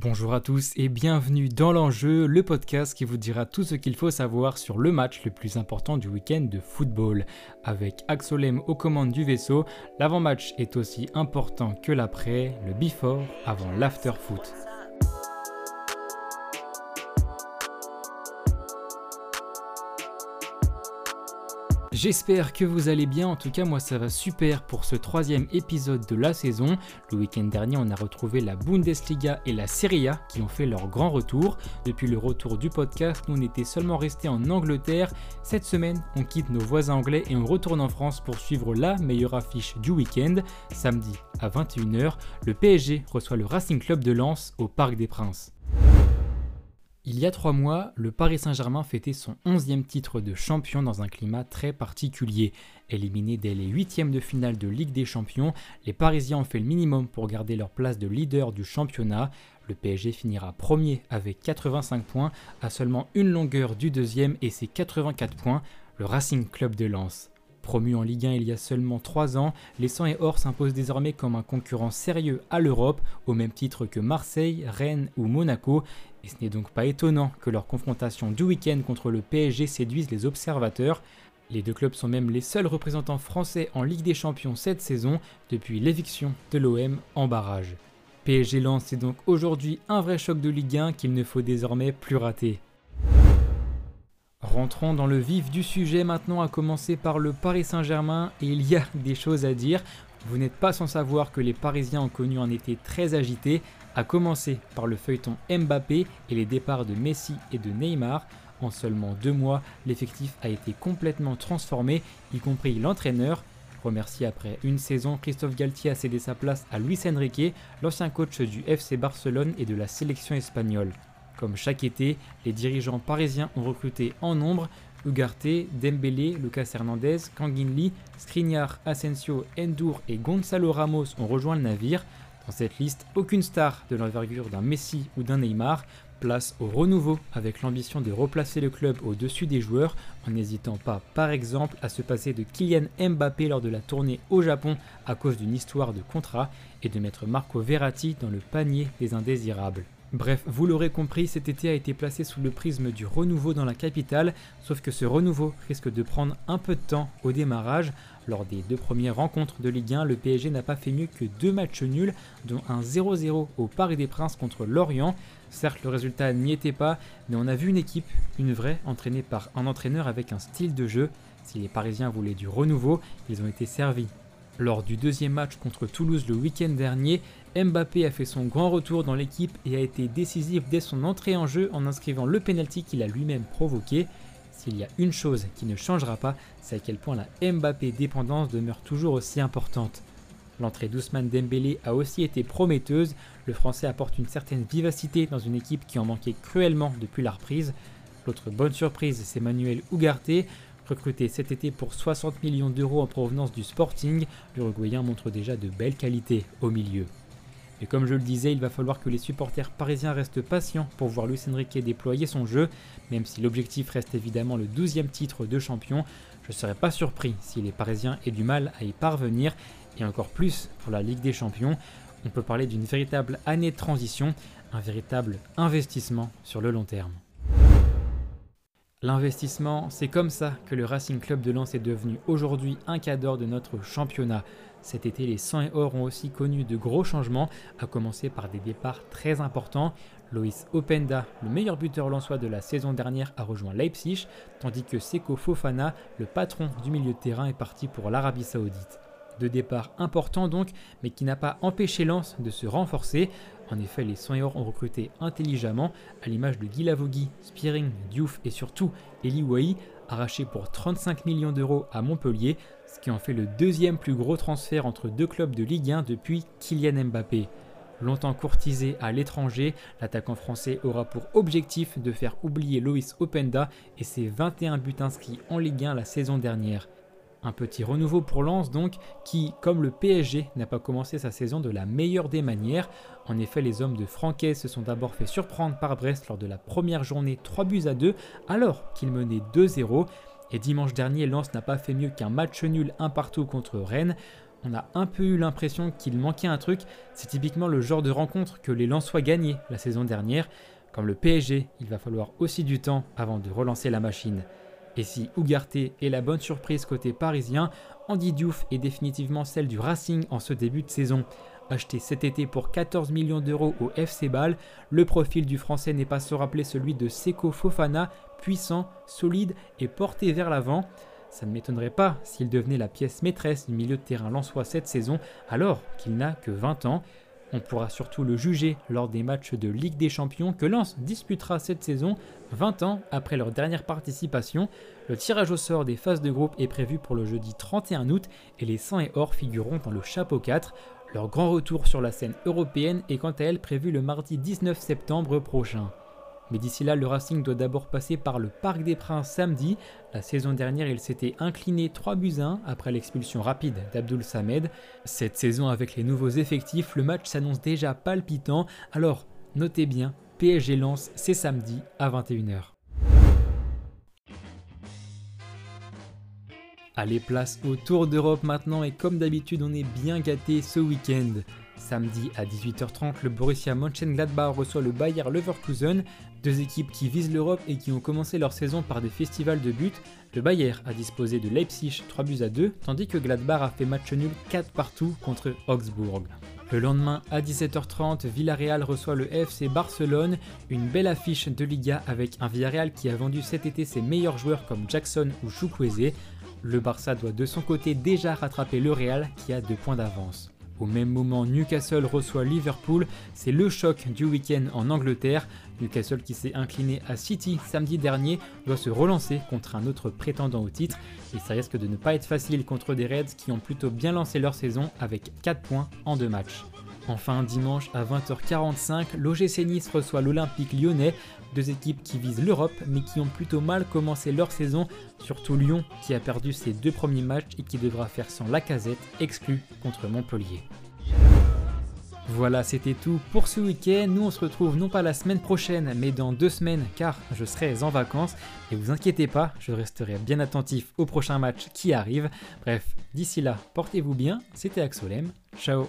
Bonjour à tous et bienvenue dans l'enjeu, le podcast qui vous dira tout ce qu'il faut savoir sur le match le plus important du week-end de football. Avec Axolem aux commandes du vaisseau, l'avant-match est aussi important que l'après, le before avant l'after-foot. J'espère que vous allez bien, en tout cas moi ça va super pour ce troisième épisode de la saison. Le week-end dernier on a retrouvé la Bundesliga et la Serie A qui ont fait leur grand retour. Depuis le retour du podcast, nous on était seulement restés en Angleterre. Cette semaine on quitte nos voisins anglais et on retourne en France pour suivre la meilleure affiche du week-end. Samedi à 21h, le PSG reçoit le Racing Club de Lens au Parc des Princes. Il y a trois mois, le Paris Saint-Germain fêtait son onzième titre de champion dans un climat très particulier. Éliminé dès les huitièmes de finale de Ligue des Champions, les Parisiens ont fait le minimum pour garder leur place de leader du championnat. Le PSG finira premier avec 85 points, à seulement une longueur du deuxième et ses 84 points, le Racing Club de Lens. Promu en Ligue 1 il y a seulement 3 ans, les 100 et Or s'imposent désormais comme un concurrent sérieux à l'Europe, au même titre que Marseille, Rennes ou Monaco, et ce n'est donc pas étonnant que leur confrontation du week-end contre le PSG séduise les observateurs. Les deux clubs sont même les seuls représentants français en Ligue des Champions cette saison depuis l'éviction de l'OM en barrage. PSG lance c'est donc aujourd'hui un vrai choc de Ligue 1 qu'il ne faut désormais plus rater. Rentrons dans le vif du sujet maintenant, à commencer par le Paris Saint-Germain, et il y a des choses à dire. Vous n'êtes pas sans savoir que les Parisiens ont connu un été très agité, à commencer par le feuilleton Mbappé et les départs de Messi et de Neymar. En seulement deux mois, l'effectif a été complètement transformé, y compris l'entraîneur. Remercié après une saison, Christophe Galtier a cédé sa place à Luis Enrique, l'ancien coach du FC Barcelone et de la sélection espagnole. Comme chaque été, les dirigeants parisiens ont recruté en nombre Ugarte, Dembélé, Lucas Hernandez, Kanginli, Skriniar, Asensio, Endur et Gonzalo Ramos ont rejoint le navire. Dans cette liste, aucune star de l'envergure d'un Messi ou d'un Neymar. Place au renouveau avec l'ambition de replacer le club au-dessus des joueurs en n'hésitant pas par exemple à se passer de Kylian Mbappé lors de la tournée au Japon à cause d'une histoire de contrat et de mettre Marco Verratti dans le panier des indésirables. Bref, vous l'aurez compris, cet été a été placé sous le prisme du renouveau dans la capitale, sauf que ce renouveau risque de prendre un peu de temps au démarrage. Lors des deux premières rencontres de Ligue 1, le PSG n'a pas fait mieux que deux matchs nuls, dont un 0-0 au Paris des Princes contre Lorient. Certes, le résultat n'y était pas, mais on a vu une équipe, une vraie, entraînée par un entraîneur avec un style de jeu. Si les Parisiens voulaient du renouveau, ils ont été servis. Lors du deuxième match contre Toulouse le week-end dernier, Mbappé a fait son grand retour dans l'équipe et a été décisif dès son entrée en jeu en inscrivant le penalty qu'il a lui-même provoqué. S'il y a une chose qui ne changera pas, c'est à quel point la Mbappé dépendance demeure toujours aussi importante. L'entrée d'Ousmane Dembélé a aussi été prometteuse, le français apporte une certaine vivacité dans une équipe qui en manquait cruellement depuis la reprise. L'autre bonne surprise, c'est Manuel Ugarte, recruté cet été pour 60 millions d'euros en provenance du Sporting, l'Uruguayen montre déjà de belles qualités au milieu. Et comme je le disais, il va falloir que les supporters parisiens restent patients pour voir Luis Enrique déployer son jeu, même si l'objectif reste évidemment le 12e titre de champion. Je ne serais pas surpris si les Parisiens aient du mal à y parvenir, et encore plus pour la Ligue des Champions. On peut parler d'une véritable année de transition, un véritable investissement sur le long terme. L'investissement, c'est comme ça que le Racing Club de Lens est devenu aujourd'hui un cadre de notre championnat. Cet été, les 100 et or ont aussi connu de gros changements, à commencer par des départs très importants. Loïs Openda, le meilleur buteur lensois de la saison dernière, a rejoint Leipzig, tandis que Seko Fofana, le patron du milieu de terrain, est parti pour l'Arabie Saoudite. Deux départs importants donc, mais qui n'a pas empêché Lens de se renforcer. En effet, les Soigneurs ont recruté intelligemment, à l'image de Guy Lavogui, Spearing, Diouf et surtout Eli Wai, arraché pour 35 millions d'euros à Montpellier, ce qui en fait le deuxième plus gros transfert entre deux clubs de Ligue 1 depuis Kylian Mbappé. Longtemps courtisé à l'étranger, l'attaquant français aura pour objectif de faire oublier Loïs Openda et ses 21 buts inscrits en Ligue 1 la saison dernière. Un petit renouveau pour Lens donc, qui, comme le PSG, n'a pas commencé sa saison de la meilleure des manières. En effet, les hommes de Franquet se sont d'abord fait surprendre par Brest lors de la première journée 3 buts à 2, alors qu'ils menaient 2-0. Et dimanche dernier, Lens n'a pas fait mieux qu'un match nul un partout contre Rennes. on a un peu eu l'impression qu'il manquait un truc. C'est typiquement le genre de rencontre que les Lensois gagnaient la saison dernière. Comme le PSG, il va falloir aussi du temps avant de relancer la machine. Et si Ougarté est la bonne surprise côté parisien, Andy Diouf est définitivement celle du Racing en ce début de saison. Acheté cet été pour 14 millions d'euros au FC Bâle, le profil du français n'est pas se rappeler celui de Seko Fofana, puissant, solide et porté vers l'avant. Ça ne m'étonnerait pas s'il devenait la pièce maîtresse du milieu de terrain lensois cette saison, alors qu'il n'a que 20 ans. On pourra surtout le juger lors des matchs de Ligue des Champions que Lens disputera cette saison, 20 ans après leur dernière participation. Le tirage au sort des phases de groupe est prévu pour le jeudi 31 août et les 100 et or figureront dans le chapeau 4. Leur grand retour sur la scène européenne est quant à elle prévu le mardi 19 septembre prochain. Mais d'ici là, le Racing doit d'abord passer par le Parc des Princes samedi. La saison dernière, il s'était incliné 3 buts 1 après l'expulsion rapide d'Abdul Samed. Cette saison, avec les nouveaux effectifs, le match s'annonce déjà palpitant. Alors, notez bien, PSG lance c'est samedi à 21h. Allez, place au Tour d'Europe maintenant et comme d'habitude, on est bien gâté ce week-end. Samedi à 18h30, le Borussia Mönchengladbach reçoit le Bayer Leverkusen, deux équipes qui visent l'Europe et qui ont commencé leur saison par des festivals de buts. Le Bayer a disposé de Leipzig 3 buts à 2, tandis que Gladbach a fait match nul 4 partout contre Augsbourg. Le lendemain à 17h30, Villarreal reçoit le FC Barcelone, une belle affiche de Liga avec un Villarreal qui a vendu cet été ses meilleurs joueurs comme Jackson ou Chukwueze. Le Barça doit de son côté déjà rattraper le Real qui a deux points d'avance. Au même moment, Newcastle reçoit Liverpool. C'est le choc du week-end en Angleterre. Newcastle qui s'est incliné à City samedi dernier doit se relancer contre un autre prétendant au titre. Et ça risque de ne pas être facile contre des Reds qui ont plutôt bien lancé leur saison avec 4 points en 2 matchs. Enfin, dimanche à 20h45, l'OGC Nice reçoit l'Olympique lyonnais, deux équipes qui visent l'Europe mais qui ont plutôt mal commencé leur saison, surtout Lyon qui a perdu ses deux premiers matchs et qui devra faire sans la casette exclue contre Montpellier. Voilà, c'était tout pour ce week-end. Nous, on se retrouve non pas la semaine prochaine, mais dans deux semaines, car je serai en vacances. Et vous inquiétez pas, je resterai bien attentif au prochain match qui arrive. Bref, d'ici là, portez-vous bien. C'était Axolem. Ciao